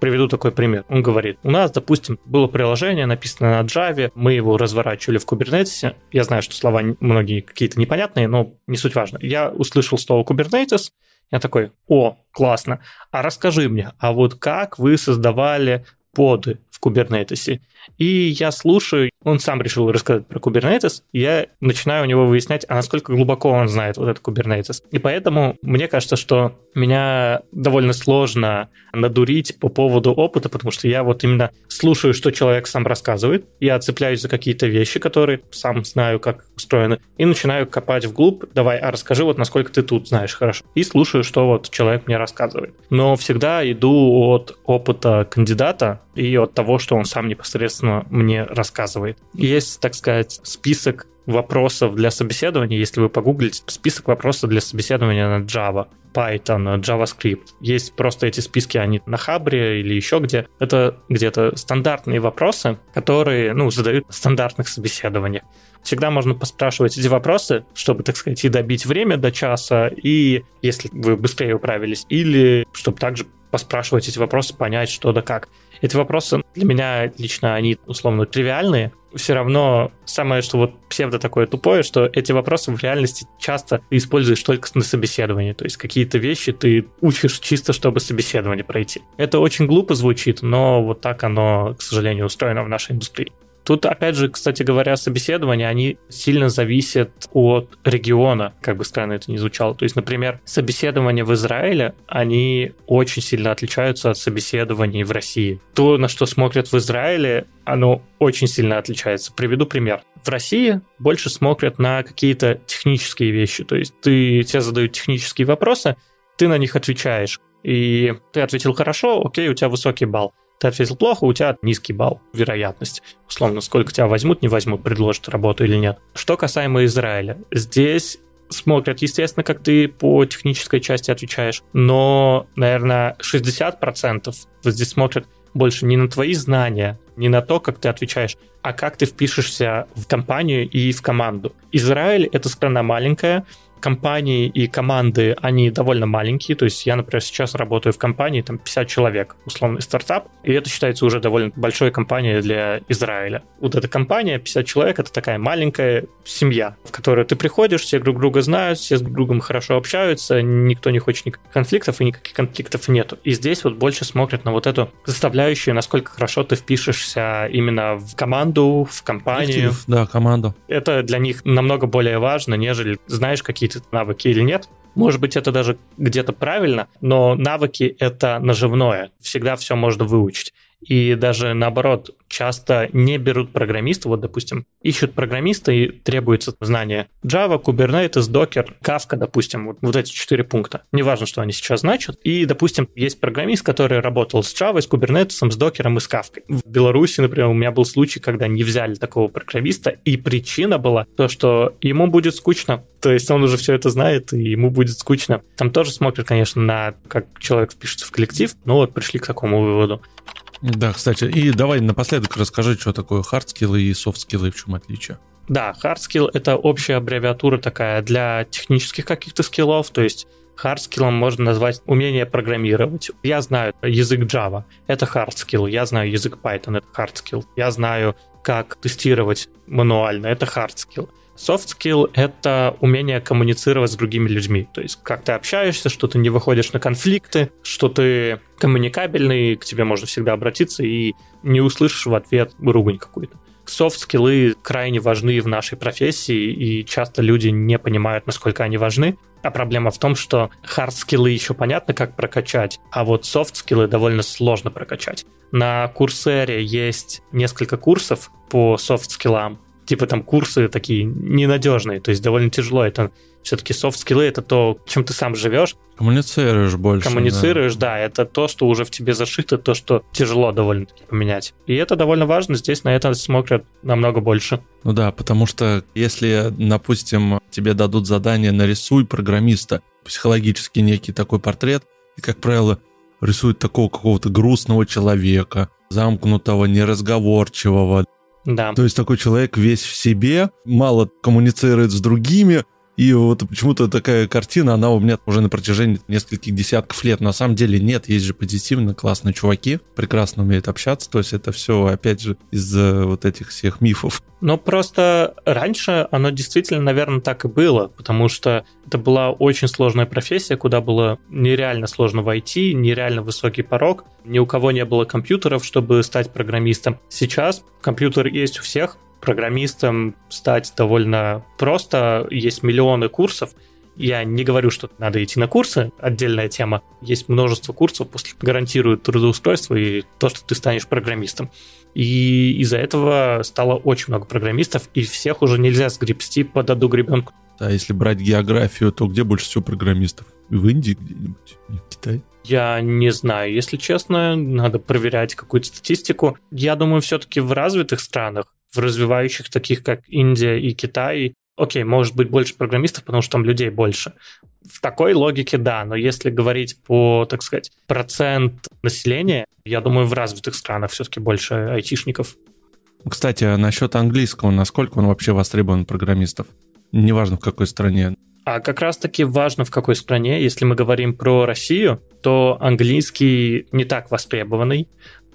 Приведу такой пример. Он говорит, у нас, допустим, было приложение, написано на Java, мы его разворачивали в Kubernetes. Я знаю, что слова многие какие-то непонятные, но не суть важно. Я услышал слово Kubernetes, я такой, о, классно. А расскажи мне, а вот как вы создавали поды в Kubernetes? И я слушаю, он сам решил рассказать про Kubernetes, я начинаю у него выяснять, а насколько глубоко он знает вот этот Kubernetes. И поэтому мне кажется, что меня довольно сложно надурить по поводу опыта, потому что я вот именно слушаю, что человек сам рассказывает, я цепляюсь за какие-то вещи, которые сам знаю, как устроены, и начинаю копать вглубь, давай, а расскажи вот, насколько ты тут знаешь хорошо. И слушаю, что вот человек мне рассказывает. Но всегда иду от опыта кандидата и от того, что он сам непосредственно интересно мне рассказывает. Есть, так сказать, список вопросов для собеседования, если вы погуглите, список вопросов для собеседования на Java. Python, JavaScript. Есть просто эти списки, они на Хабре или еще где. Это где-то стандартные вопросы, которые, ну, задают в стандартных собеседованиях. Всегда можно поспрашивать эти вопросы, чтобы, так сказать, и добить время до часа, и если вы быстрее управились, или чтобы также поспрашивать эти вопросы, понять, что да как. Эти вопросы для меня лично, они условно тривиальные. Все равно самое, что вот псевдо такое тупое, что эти вопросы в реальности часто ты используешь только на собеседовании. То есть какие-то вещи ты учишь чисто, чтобы собеседование пройти. Это очень глупо звучит, но вот так оно, к сожалению, устроено в нашей индустрии. Тут, опять же, кстати говоря, собеседования, они сильно зависят от региона, как бы странно это ни звучало. То есть, например, собеседования в Израиле, они очень сильно отличаются от собеседований в России. То, на что смотрят в Израиле, оно очень сильно отличается. Приведу пример. В России больше смотрят на какие-то технические вещи. То есть ты, тебе задают технические вопросы, ты на них отвечаешь. И ты ответил хорошо, окей, у тебя высокий балл. Ты ответил плохо, у тебя низкий балл, вероятность. Условно, сколько тебя возьмут, не возьмут, предложат работу или нет. Что касаемо Израиля, здесь смотрят, естественно, как ты по технической части отвечаешь, но, наверное, 60% здесь смотрят больше не на твои знания, не на то, как ты отвечаешь, а как ты впишешься в компанию и в команду. Израиль — это страна маленькая, компании и команды, они довольно маленькие. То есть я, например, сейчас работаю в компании, там 50 человек, условный стартап, и это считается уже довольно большой компанией для Израиля. Вот эта компания, 50 человек, это такая маленькая семья, в которой ты приходишь, все друг друга знают, все с друг другом хорошо общаются, никто не хочет никаких конфликтов, и никаких конфликтов нету. И здесь вот больше смотрят на вот эту составляющую, насколько хорошо ты впишешься именно в команду, в компанию. Коллектив, да, команду. Это для них намного более важно, нежели знаешь какие какие-то навыки или нет. Может быть, это даже где-то правильно, но навыки — это наживное. Всегда все можно выучить. И даже наоборот, часто не берут программиста, вот, допустим, ищут программиста и требуется знание Java, Kubernetes, Docker, Kafka, допустим, вот, вот эти четыре пункта. Неважно, что они сейчас значат. И, допустим, есть программист, который работал с Java, с Kubernetes, с Docker и с Kafka. В Беларуси, например, у меня был случай, когда не взяли такого программиста, и причина была то, что ему будет скучно. То есть он уже все это знает, и ему будет скучно. Там тоже смотрят, конечно, на как человек впишется в коллектив, но вот пришли к такому выводу. Да, кстати, и давай напоследок расскажи, что такое хардскиллы и софтскиллы, в чем отличие. Да, hard skill — это общая аббревиатура такая для технических каких-то скиллов, то есть Hard skill ом можно назвать умение программировать. Я знаю язык Java, это hard skill. Я знаю язык Python, это hard skill. Я знаю, как тестировать мануально, это hard skill. Soft skill — это умение коммуницировать с другими людьми. То есть, как ты общаешься, что ты не выходишь на конфликты, что ты коммуникабельный, к тебе можно всегда обратиться и не услышишь в ответ ругань какую-то. Софт-скиллы крайне важны в нашей профессии, и часто люди не понимают, насколько они важны. А проблема в том, что хард-скиллы еще понятно, как прокачать, а вот софт-скиллы довольно сложно прокачать. На Курсере есть несколько курсов по софт-скиллам, типа там курсы такие ненадежные, то есть довольно тяжело. Это все-таки софт-скиллы это то, чем ты сам живешь. Коммуницируешь больше. Коммуницируешь, да. да, это то, что уже в тебе зашито, то, что тяжело довольно-таки поменять. И это довольно важно, здесь на это смотрят намного больше. Ну да, потому что если, допустим, тебе дадут задание «нарисуй программиста», психологически некий такой портрет, и, как правило, рисует такого какого-то грустного человека, замкнутого, неразговорчивого, да. То есть такой человек весь в себе, мало коммуницирует с другими, и вот почему-то такая картина, она у меня уже на протяжении нескольких десятков лет. На самом деле нет, есть же позитивно классные чуваки, прекрасно умеют общаться. То есть это все, опять же, из вот этих всех мифов. Но просто раньше оно действительно, наверное, так и было, потому что это была очень сложная профессия, куда было нереально сложно войти, нереально высокий порог. Ни у кого не было компьютеров, чтобы стать программистом. Сейчас компьютер есть у всех, программистом стать довольно просто. Есть миллионы курсов. Я не говорю, что надо идти на курсы, отдельная тема. Есть множество курсов, после гарантируют трудоустройство и то, что ты станешь программистом. И из-за этого стало очень много программистов, и всех уже нельзя сгребсти под одну гребенку. А если брать географию, то где больше всего программистов? в Индии где-нибудь, в Китае? Я не знаю, если честно, надо проверять какую-то статистику. Я думаю, все-таки в развитых странах, в развивающих таких как Индия и Китай, окей, может быть больше программистов, потому что там людей больше. В такой логике да, но если говорить по, так сказать, процент населения, я думаю, в развитых странах все-таки больше айтишников. Кстати, а насчет английского, насколько он вообще востребован программистов? Неважно в какой стране. А как раз-таки важно, в какой стране. Если мы говорим про Россию, то английский не так востребованный.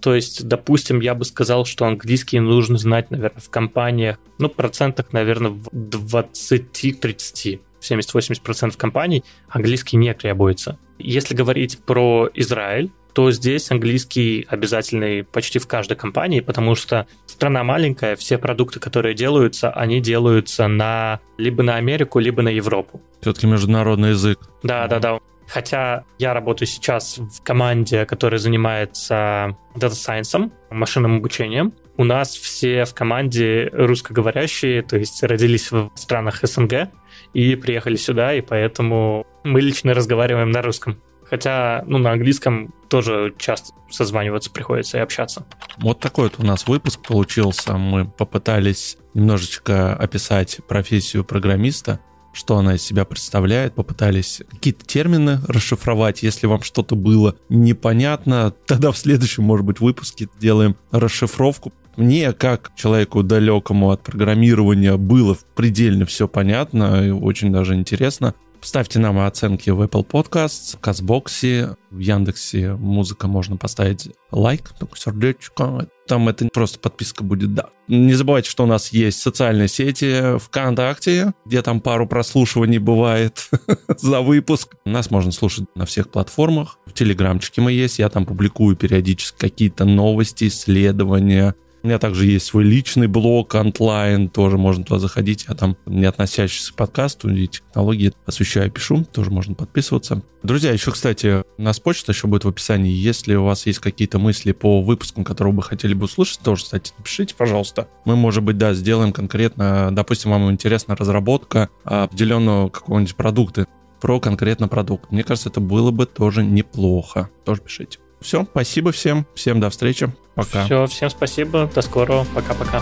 То есть, допустим, я бы сказал, что английский нужно знать, наверное, в компаниях, ну, процентах, наверное, в 20-30. 70-80% компаний английский не требуется. Если говорить про Израиль, то здесь английский обязательный почти в каждой компании, потому что страна маленькая, все продукты, которые делаются, они делаются на либо на Америку, либо на Европу. Все-таки международный язык. Да, да, да. Хотя я работаю сейчас в команде, которая занимается Data Science, машинным обучением. У нас все в команде русскоговорящие, то есть родились в странах СНГ и приехали сюда, и поэтому мы лично разговариваем на русском. Хотя, ну, на английском тоже часто созваниваться приходится и общаться. Вот такой вот у нас выпуск получился. Мы попытались немножечко описать профессию программиста, что она из себя представляет, попытались какие-то термины расшифровать. Если вам что-то было непонятно, тогда в следующем, может быть, выпуске делаем расшифровку. Мне, как человеку далекому от программирования, было предельно все понятно и очень даже интересно. Ставьте нам оценки в Apple Podcasts, в Казбоксе, в Яндексе. Музыка можно поставить лайк, такое сердечко. Там это просто подписка будет, да. Не забывайте, что у нас есть социальные сети ВКонтакте, где там пару прослушиваний бывает за выпуск. Нас можно слушать на всех платформах. В Телеграмчике мы есть, я там публикую периодически какие-то новости, исследования, у меня также есть свой личный блог, онлайн, тоже можно туда заходить. Я там, не относящийся к подкасту и технологии, освещаю, пишу, тоже можно подписываться. Друзья, еще, кстати, нас почта еще будет в описании. Если у вас есть какие-то мысли по выпускам, которые вы хотели бы услышать, тоже, кстати, напишите, пожалуйста. Мы, может быть, да, сделаем конкретно, допустим, вам интересна разработка определенного какого-нибудь продукта, про конкретно продукт. Мне кажется, это было бы тоже неплохо. Тоже пишите. Все, спасибо всем. Всем до встречи. Пока. Все, всем спасибо. До скорого. Пока-пока.